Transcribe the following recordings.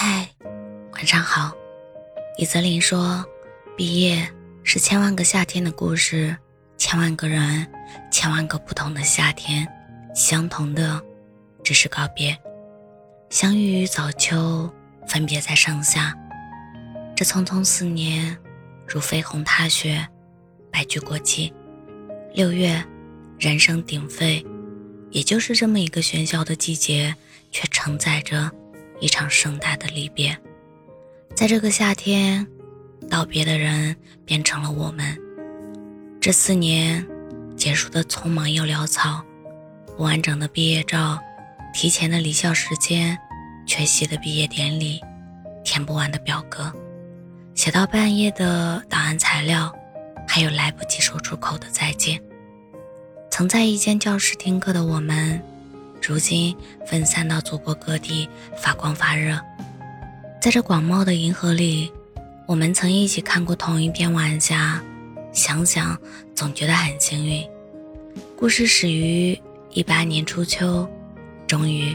嗨，晚上好。李泽林说：“毕业是千万个夏天的故事，千万个人，千万个不同的夏天，相同的只是告别。相遇于早秋，分别在盛夏。这匆匆四年，如飞鸿踏雪，白驹过隙。六月，人声鼎沸，也就是这么一个喧嚣的季节，却承载着。”一场盛大的离别，在这个夏天，道别的人变成了我们。这四年结束的匆忙又潦草，不完整的毕业照，提前的离校时间，缺席的毕业典礼，填不完的表格，写到半夜的档案材料，还有来不及说出口的再见。曾在一间教室听课的我们。如今分散到祖国各地，发光发热。在这广袤的银河里，我们曾一起看过同一片晚霞。想想，总觉得很幸运。故事始于一八年初秋，终于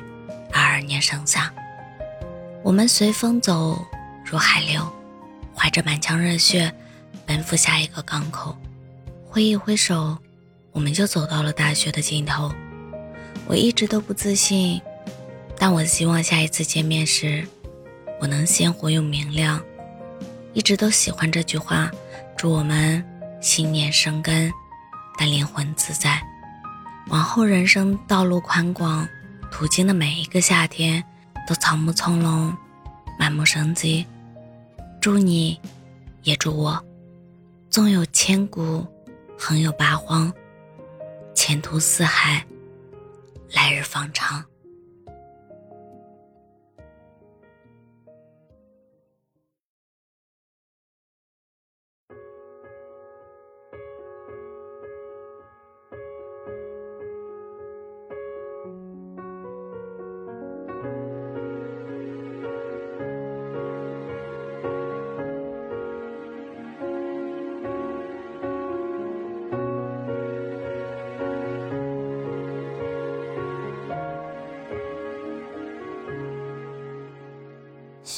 二二年盛夏。我们随风走，如海流，怀着满腔热血，奔赴下一个港口。挥一挥手，我们就走到了大学的尽头。我一直都不自信，但我希望下一次见面时，我能鲜活又明亮。一直都喜欢这句话，祝我们信念生根，但灵魂自在。往后人生道路宽广，途经的每一个夏天都草木葱茏，满目生机。祝你，也祝我，纵有千古，横有八荒，前途似海。来日方长。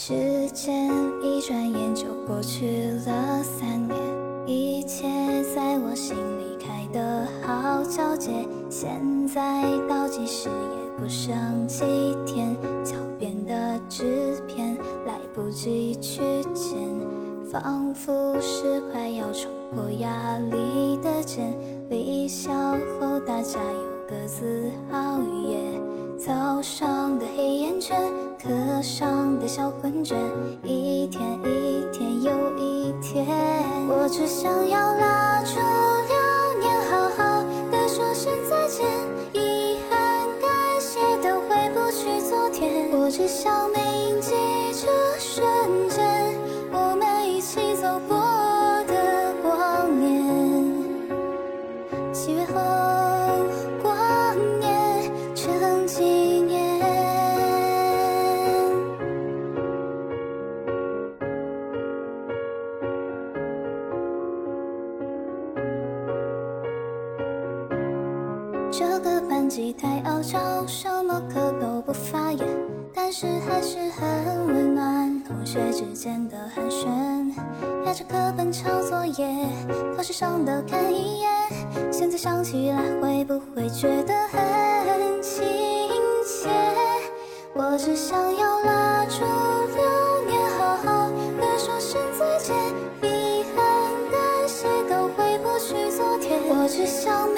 时间一转眼就过去了三年，一切在我心里开得好皎洁。现在倒计时也不剩几天，脚边的纸片来不及去捡，仿佛是快要冲破压力的茧。离校后大家又各自熬夜，早上的黑眼圈。课上的小困倦，一天一天又一天，我只想要拉住流年，好好的说声再见。遗憾、感谢都回不去昨天，我只想铭记这瞬间，这个班级太傲娇，什么课都不发言，但是还是很温暖。同学之间的寒暄，压着课本抄作业，考试上的看一眼。现在想起来，会不会觉得很亲切？我只想要拉住流年，好好的说声再见。遗憾、感谢都回不去昨天，我只想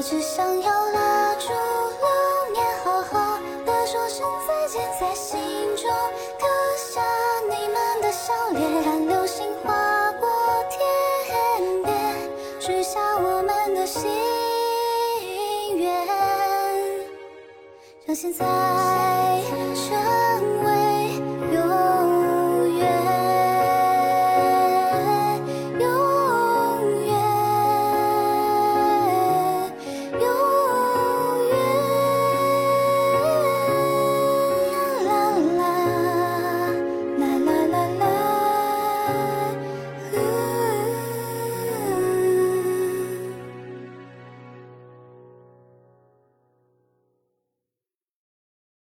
我只想要拉住流年，好好的说声再见，在心中刻下你们的笑脸，看流星划过天边，许下我们的心愿，让现在成为。